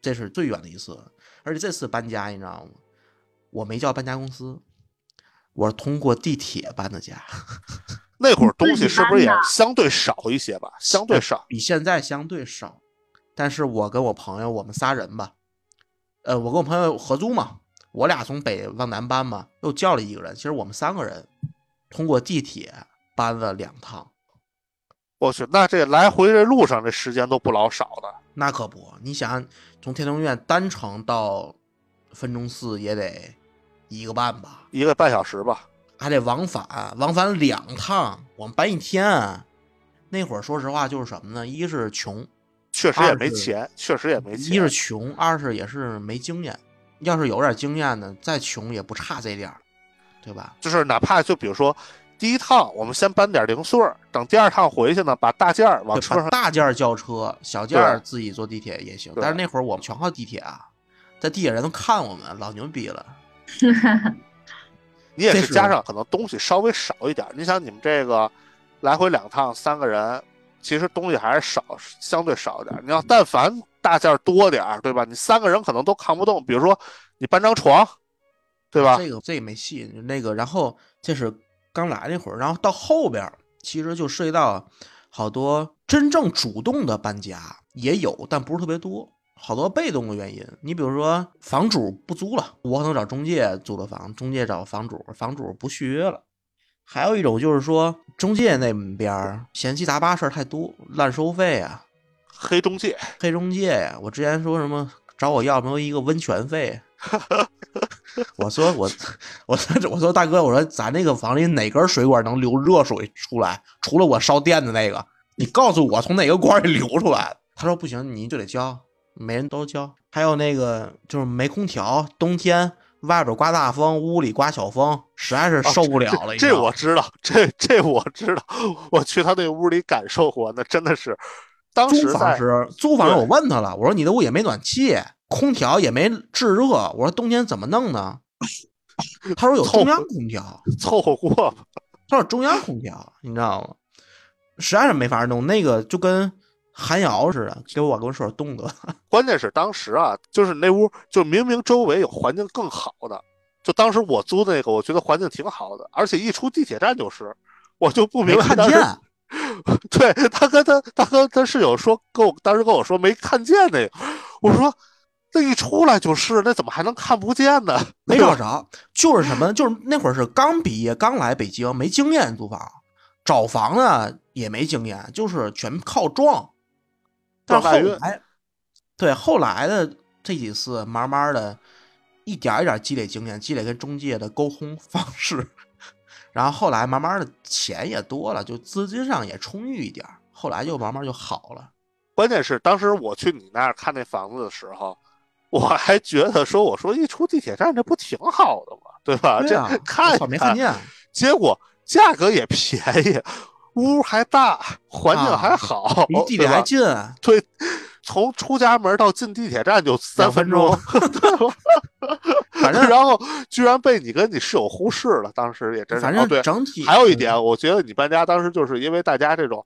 这是最远的一次。而且这次搬家你知道吗？我没叫搬家公司，我是通过地铁搬的家，(laughs) 那会儿东西是不是也相对少一些吧？相对少。比现在相对少。但是我跟我朋友，我们仨人吧，呃，我跟我朋友合租嘛，我俩从北往南搬嘛，又叫了一个人，其实我们三个人通过地铁搬了两趟，我去，那这来回这路上这时间都不老少的。那可不，你想从天通苑单程到分钟寺也得一个半吧，一个半小时吧。还得往返，往返两趟，我们搬一天。那会儿说实话就是什么呢？一是穷，确实也没钱，确实也没钱。一是穷，二是也是没经验。要是有点经验呢，再穷也不差这点儿，对吧？就是哪怕就比如说第一趟我们先搬点零碎儿，等第二趟回去呢，把大件儿往车上。大件儿叫车，小件儿自己坐地铁也行。但是那会儿我们全靠地铁啊，在地铁人都看我们，老牛逼了。(laughs) 你也是是加上可能东西稍微少一点。你想你们这个来回两趟三个人，其实东西还是少，相对少一点。你要但凡大件儿多点儿，对吧？你三个人可能都扛不动。比如说你搬张床，对吧？这个这也没戏，那个然后这是刚来那会儿，然后到后边儿其实就涉及到好多真正主动的搬家也有，但不是特别多。好多被动的原因，你比如说房主不租了，我可能找中介租的房，中介找房主，房主不续约了。还有一种就是说，中介那边儿嫌七杂八事儿太多，乱收费啊，黑中介，黑中介呀、我之前说什么找我要没有一个温泉费，(laughs) 我说我我说我说大哥，我说咱那个房里哪根水管能流热水出来？除了我烧电的那个，你告诉我从哪个管里流出来？他说不行，你就得交，每人都交。还有那个就是没空调，冬天外边刮大风，屋里刮小风，实在是受不了了。这我知道，这这我知道，我去他那屋里感受过，那真的是，当时租房在时，租房时我问他了，我说你的屋也没暖气，空调也没制热，我说冬天怎么弄呢？他说有中央空调，凑合过吧。他说中央空调，你知道吗？实在是没法弄，那个就跟寒窑似的，给我跟我说冻的。(laughs) 关键是当时啊，就是那屋，就明明周围有环境更好的，就当时我租那个，我觉得环境挺好的，而且一出地铁站就是，我就不明白当时见，(laughs) 对他跟他他跟他室友说，跟我当时跟我说没看见那个，我说那一出来就是，那怎么还能看不见呢？(laughs) 没找着，就是什么，就是那会儿是刚毕业，刚来北京，没经验租房，找房呢也没经验，就是全靠撞。但后来，对后来的这几次，慢慢的，一点一点积累经验，积累跟中介的沟通方式，(laughs) 然后后来慢慢的钱也多了，就资金上也充裕一点，后来就慢慢就好了。关键是当时我去你那儿看那房子的时候，我还觉得说，我说一出地铁站这不挺好的吗？对吧？对啊这，看看见，结果价格也便宜，屋还大，环境还好，啊离地铁还近，对，从出家门到进地铁站就三分钟，反正然后居然被你跟你室友忽视了，当时也真是。反正，整体还有一点，我觉得你搬家当时就是因为大家这种。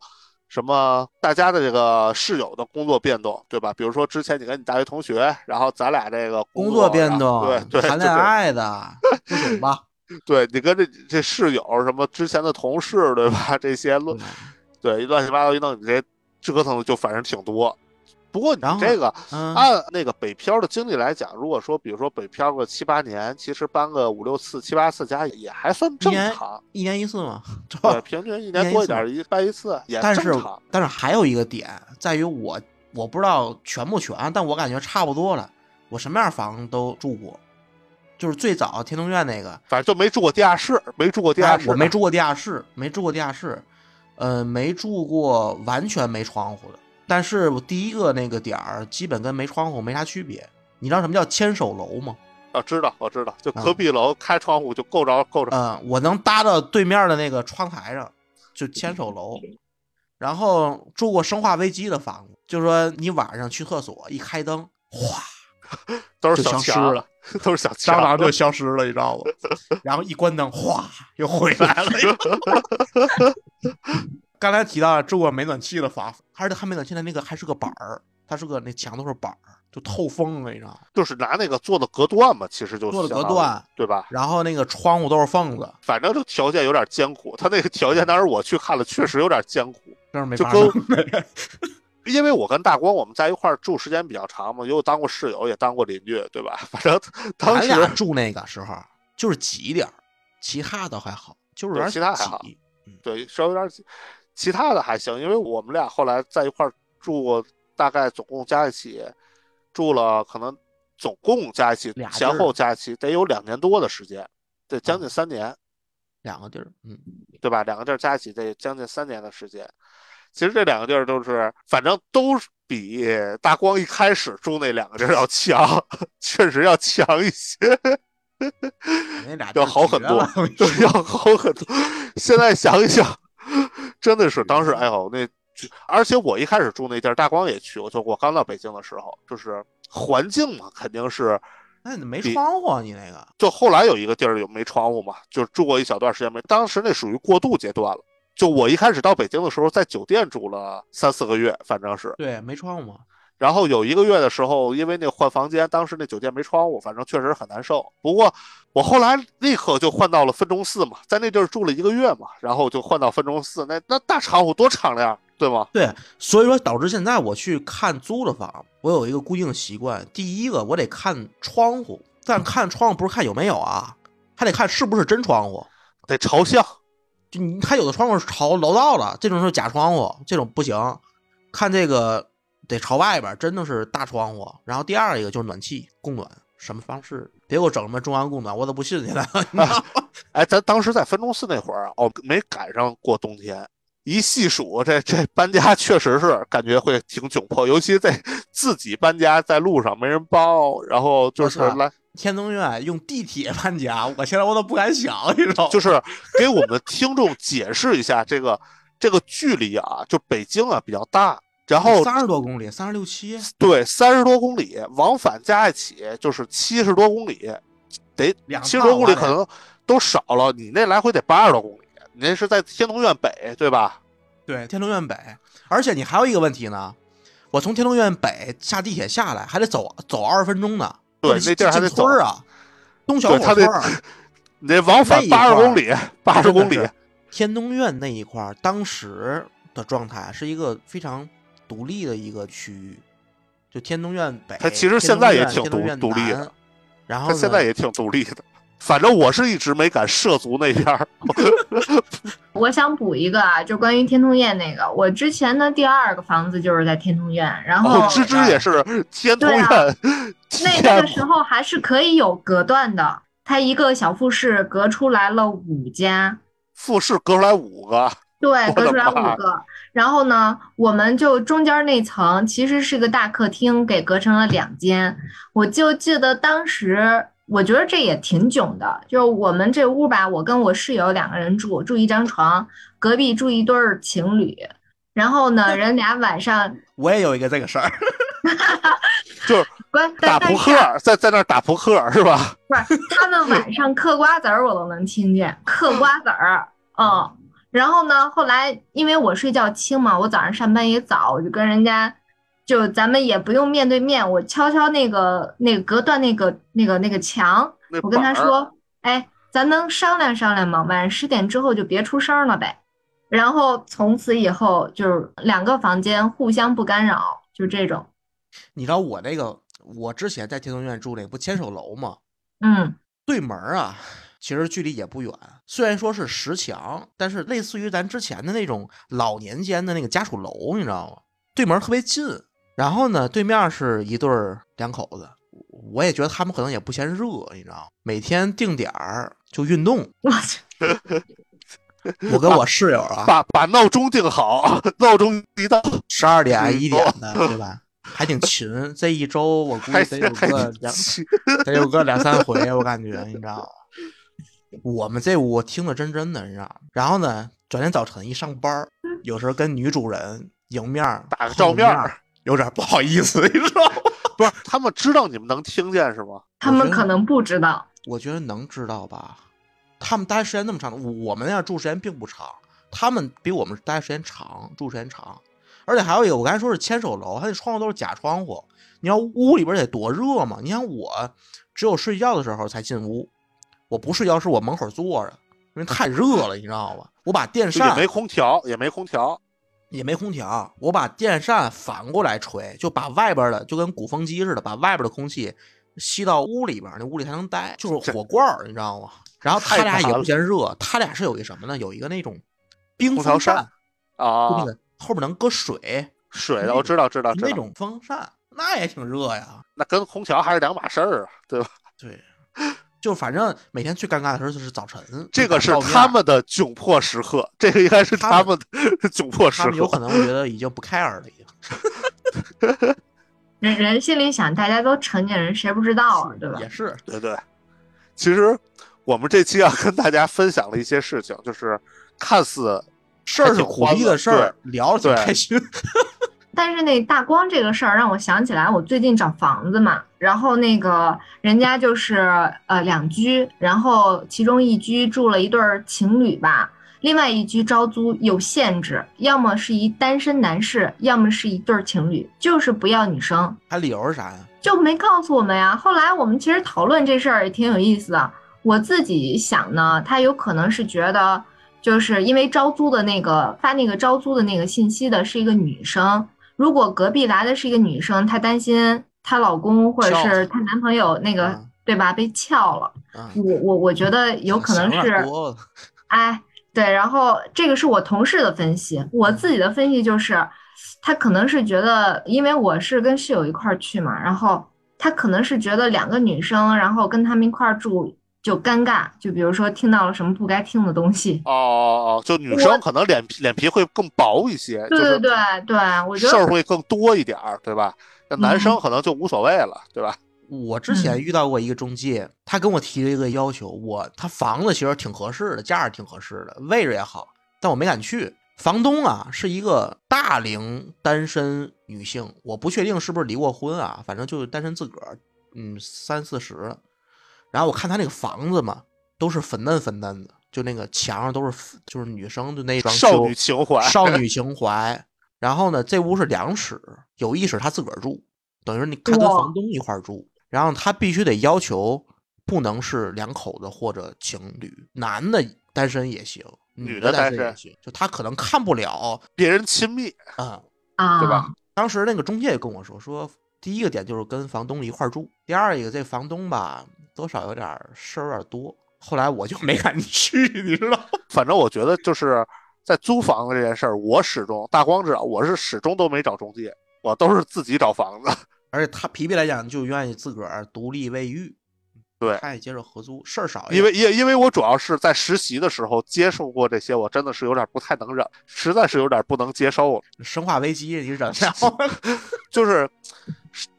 什么？大家的这个室友的工作变动，对吧？比如说之前你跟你大学同学，然后咱俩这个工作变动，对对，谈恋爱的，不懂吧？(laughs) 对你跟这这室友什么之前的同事，对吧？这些乱对乱七八糟一弄，你这折腾的就反正挺多。不过你这个嗯，按那个北漂的经历来讲，如果说比如说北漂个七八年，其实搬个五六次、七八次家也还算正常。一年一次嘛，(laughs) 对，平均一一年多一点，一搬一次也但是正常。但是还有一个点在于我我不知道全不全，但我感觉差不多了。我什么样房都住过，就是最早天通苑那个，反正就没住过地下室，没住过地下室。哎我没住过地下室，没住过地下室，呃，没住过完全没窗户的。但是我第一个那个点儿基本跟没窗户没啥区别。你知道什么叫牵手楼吗？啊，知道，我知道，就啊隔壁楼开窗户就够着够着。嗯，我能搭到对面的那个窗台上，就牵手楼。然后住过生化危机的房子，就是说你晚上去厕所一开灯，哗，都是就消失了，(laughs) 都是小强。蟑螂就消失了，你知道吗？(laughs) 然后一关灯，哗，又回来了。(laughs) 刚才提到住过没暖气的房，还是还没暖气的那个还是个板儿，它是个那墙都是板儿，就透风了，你知道吗？就是拿那个做的隔断嘛，其实就做的隔断，对吧？然后那个窗户都是缝子，反正就条件有点艰苦，他那个条件当时我去看了，确实有点艰苦。但是没就跟法。因为我跟大光我们在一块儿住时间比较长嘛，有当过室友，也当过邻居，对吧？(laughs) 反正当咱时俩住那个时候就是挤点儿，其他的还好，就是有点对其他还好挤。对稍微有点挤，其他的还行，因为我们俩后来在一块儿住，大概总共加一起住了，可能总共加一起前后加一起得有两年多的时间，得将近三年。两个地儿，嗯，对吧？两个地儿加一起得将近三年的时间。其实这两个地儿都是，反正都比大光一开始住那两个地儿要强，(laughs) 确实要强一些，那俩要好很多要好很多。现在想一想，真的是当时，哎呦，那而且我一开始住那地儿，大光也去过，就我刚到北京的时候，就是环境嘛，肯定是。那你没窗户啊，你那个就后来有一个地儿有没窗户嘛，就住过一小段时间没。当时那属于过渡阶段了。就我一开始到北京的时候，在酒店住了三四个月，反正是。对没窗户嘛，然后有一个月的时候，因为那换房间，当时那酒店没窗户，反正确实很难受。不过我后来立刻就换到了分钟寺嘛，在那地儿住了一个月嘛，然后就换到分钟寺，那那大窗户多敞亮，对吗？对，所以说导致现在我去看租的房，我有一个固定习惯，第一个我得看窗户，但看窗户不是看有没有啊，还得看是不是真窗户。得朝向，就你看有的窗户是朝楼道的，这种是假窗户，这种不行。看这个得朝外边，真的是大窗户。然后第二一个就是暖气供暖，什么方式？别给我整什么中央供暖，我都不信。(laughs) 你知道吗 (laughs) 哎，咱当时在分钟寺那会儿啊，哦，没赶上过冬天，一细数，这这搬家确实是感觉会挺窘迫，尤其在自己搬家在路上没人帮，然后就是来天通苑用地铁搬家，我现在我都不敢想，你知道吗？(laughs) 就是给我们听众解释一下这个这个距离啊，就北京啊比较大，然后三十多公里，三十六七，对三十多公里往返加一起就是七十多公里，得两七十多公里可能都少了，你那来回得八十多公里，你那是在天通苑北对吧？对，天通苑北，而且你还有一个问题呢，我从天通苑北下地铁下来还得走走二十分钟呢，对那地儿还得村儿啊，东小火村儿。(laughs) 你这往返八十公里，八十公里天通苑那一块儿，当时的状态是一个非常独立的一个区域，就天通苑北。它其实现在也挺独独立的然后他现在也挺独立的。反正我是一直没敢涉足那边儿，(laughs) (laughs) 我想补一个啊，就关于天通苑那个，我之前的第二个房子就是在天通苑，然后哦，芝芝也是天通苑啊，(laughs) 那那个时候还是可以有隔断的，它一个小复式隔出来了五家，复式隔出来五个，对，隔出来五个。然后呢，我们就中间那层其实是个大客厅，给隔成了两间。我就记得当时，我觉得这也挺囧的，就是我们这屋吧，我跟我室友两个人住，住一张床，隔壁住一对儿情侣。然后呢，人俩晚上 (laughs) 我也有一个这个事儿，(laughs) 就是关打扑克，在在那儿打扑克是吧？不是，他们晚上嗑瓜子儿，我都能听见嗑瓜子儿。嗯，然后呢，后来因为我睡觉轻嘛，我早上上班也早，我就跟人家，就咱们也不用面对面，我敲敲那个那个隔断那个那个那个墙，我跟他，说，哎，咱能商量商量吗？晚上十点之后就别出声了呗。然后从此以后就是两个房间互相不干扰，就这种。你知道我那个，我之前在天通苑住那个不牵手楼吗？嗯，对门儿啊，其实距离也不远，虽然说是石墙，但是类似于咱之前的那种老年间的那个家属楼，你知道吗？对门特别近。然后呢，对面是一对儿两口子，我也觉得他们可能也不嫌热，你知道吗？每天定点儿就运动。我去，(laughs) 我跟我室友啊，把把闹钟定好，闹钟一到，十二点一点的，对吧？还挺勤，这一周我估计得有个两得有个两三回，我感觉，你知道吗？我们这屋听得真真的，你知道？然后呢，转天早晨一上班儿，有时候跟女主人迎面儿打个照面儿，有点不好意思，你知道吗？(laughs) 不是他们知道你们能听见是吗？他们可能不知道。我觉得能知道吧？他们待时间那么长，我我们那样住时间并不长，他们比我们待时间长，住时间长。而且还有一个，我刚才说是牵手楼，他那窗户都是假窗户。你要屋里边得多热嘛？你想我只有睡觉的时候才进屋，我不睡觉是我门口坐着，因为太热了，你知道吧？我把电扇也没空调，也没空调，也没空调，我把电扇反过来吹，就把外边的就跟鼓风机似的，把外边的空气吸到屋里边，那屋里才能待，就是火罐儿，你知道吗？然后他俩也不嫌热，他俩是有一什么呢？有一个那种冰空调风扇，扇啊那，个后面能搁水，水的我知道知道知道，那种风扇，那也挺热呀。那跟空调还是两码事儿啊，对吧？对，就反正每天最尴尬的时候就是早晨，这个是他们的窘迫时刻，这个应该是他他们的 (laughs) 窘迫时他们有可能我觉得已经不 care 了，已经。人人心里想，大家都成年人，谁不知道啊，对吧？也是，对对，其实我们这期要，跟大家分享的一些事情，就是看似事儿是苦逼的事儿，聊着挺对开心。但是那大光这个事儿让我想起来，我最近找房子嘛，然后那个人家就是呃两居，然后其中一居住了一对情侣吧，另外一居招租有限制，要么是一单身男士，要么是一对情侣，就是不要女生，他理由是啥呀？就没告诉我们呀。后来我们其实讨论这事儿也挺有意思的。我自己想呢，他有可能是觉得，就是因为招租的那个发那个招租的那个信息的是一个女生，如果隔壁来的是一个女生，她担心她老公或者是她男朋友那个、嗯对吧被撬了。嗯，我我我觉得有可能是，哎，对，然后这个是我同事的分析，我自己的分析就是，他可能是觉得，因为我是跟室友一块儿去嘛，然后他可能是觉得两个女生，然后跟他们一块儿住，就尴尬，就比如说听到了什么不该听的东西。哦哦哦，就女生可能脸皮脸皮会更薄一些，对对对对，我觉得事儿会更多一点儿，对吧？那男生嗯可能就无所谓了，对吧？我之前遇到过一个中介，他跟我提了一个要求，我他房子其实挺合适的，价儿挺合适的，位置也好，但我没敢去。房东啊是一个大龄单身女性，我不确定是不是离过婚啊，反正就是单身自个儿，嗯，三四十了。然后我看他那个房子嘛，都是粉嫩粉嫩的，就那个墙上都是就是女生的那装少女情怀，少女情怀。然后呢，这屋是两室，有一室他自个儿住，等于说你看跟房东一块儿住。然后他必须得要求不能是两口子或者情侣，男的单身也行，女女的的单身也行。就他可能看不了别人亲密，啊、啊，对吧？当时那个中介也跟我说，说第一个点就是跟房东一块儿住，第二一个这房东吧多少有点事儿有点多。后来我就没敢去，(laughs) 你知道？(laughs) 反正我觉得就是在租房子这件事儿，我始终大光知道，我是始终都没找中介，我都是自己找房子。(laughs) 而且他皮皮来讲就愿意自个儿独立卫浴，对他也接受合租，事儿少。因为因因为我主要是在实习的时候接受过这些，我真的是有点不太能忍，实在是有点不能接受了。(laughs) 生化危机你忍不了。(laughs) 就是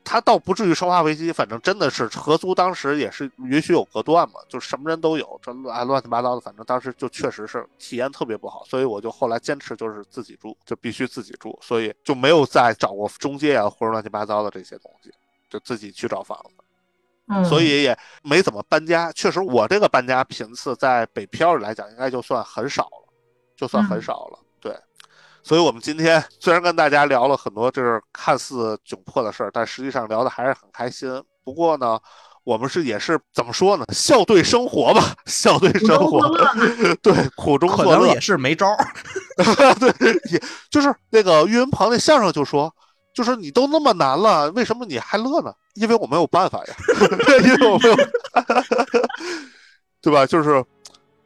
他倒不至于生化危机，反正真的是合租，当时也是允许有隔断嘛，就是什么人都有，这乱乱七八糟的，反正当时就确实是体验特别不好，所以我就后来坚持就是自己住，就必须自己住，所以就没有再找过中介啊或者乱七八糟的这些东西，就自己去找房子。嗯，所以也没怎么搬家。确实，我这个搬家频次在北漂里来讲，应该就算很少了，就算很嗯少了。对，所以我们今天虽然跟大家聊了很多就是看似窘迫的事儿，但实际上聊的还是很开心。不过呢，我们是也是怎么说呢？笑对生活吧，笑对生活 (laughs) 对，苦中作乐可能也。是没招儿。(laughs) 对，也就是那个岳云鹏那相声就说，就是你都那么难了，为什么你还乐呢？因为我没有办法呀，(laughs) 因为我没有，对吧？就是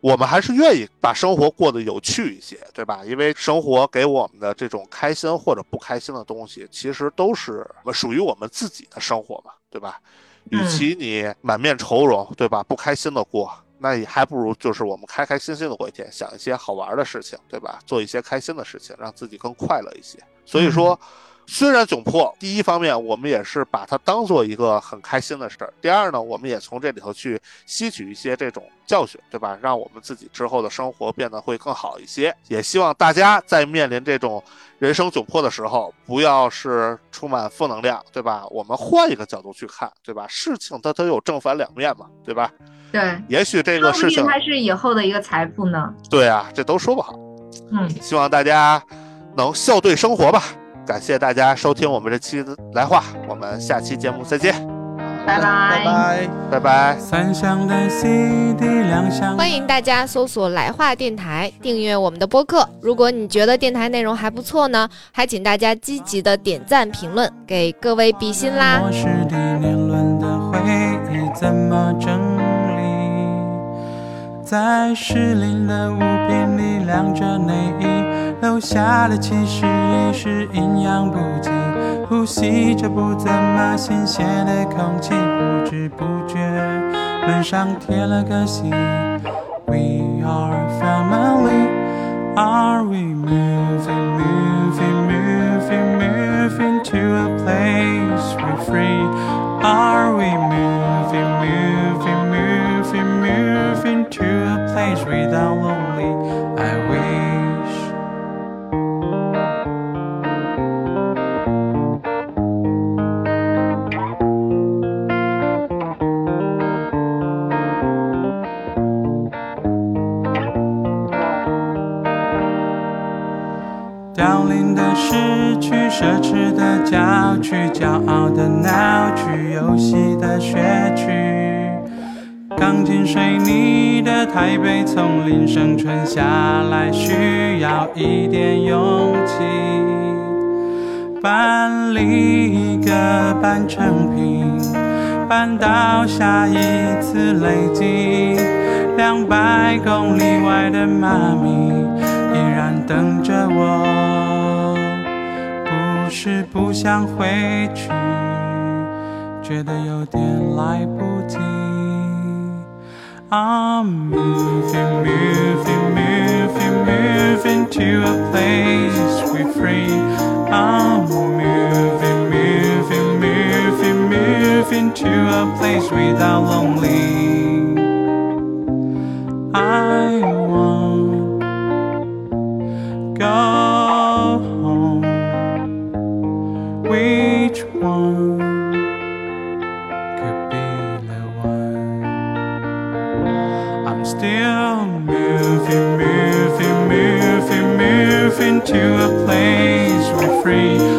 我们还是愿意把生活过得有趣一些，对吧？因为生活给我们的这种开心或者不开心的东西，其实都是属于我们自己的生活嘛，对吧？与嗯其你满面愁容，对吧？不开心的过，那也还不如就是我们开开心心的过一天，想一些好玩的事情，对吧？做一些开心的事情，让自己更快乐一些。所以说，虽然窘迫，第一方面我们也是把它当做一个很开心的事儿；第二呢，我们也从这里头去吸取一些这种教训，对吧？让我们自己之后的生活变得会更好一些。也希望大家在面临这种人生窘迫的时候，不要是充满负能量，对吧？我们换一个角度去看，对吧？事情它都有正反两面嘛，对吧？对，也许这个事情定，它是以后的一个财富呢。对啊，这都说不好。嗯，希望大家能笑对生活吧。感谢大家收听我们这期的来话，我们下期节目再见，拜拜拜拜。拜拜。三箱的 CD 两箱。欢迎大家搜索“来话电台”，订阅我们的播客。如果你觉得电台内容还不错呢，还请大家积极的点赞、评论，给各位比心啦！末世的年轮的回忆怎么整理？在失灵的物品里晾着内衣，留下的其实已是营养不济。呼吸着不怎么新鲜的空气，不知不觉门上贴了个信。We are family. Are we moving, moving, moving, moving to a place we're free? Are we moving, moving, moving, moving to a place without 失去，奢侈的郊区，骄傲的闹区，游戏的学区。钢筋水泥的台北丛林，生存下来需要一点勇气。搬离一个半成品，搬到下一次累积。两百公里外的妈咪依然等着我，是不想回去，觉得有点来不及。 I'm moving, moving, moving, moving to a place we're free. I'm moving, moving, moving, moving to a place without lonely. I to a place we're free.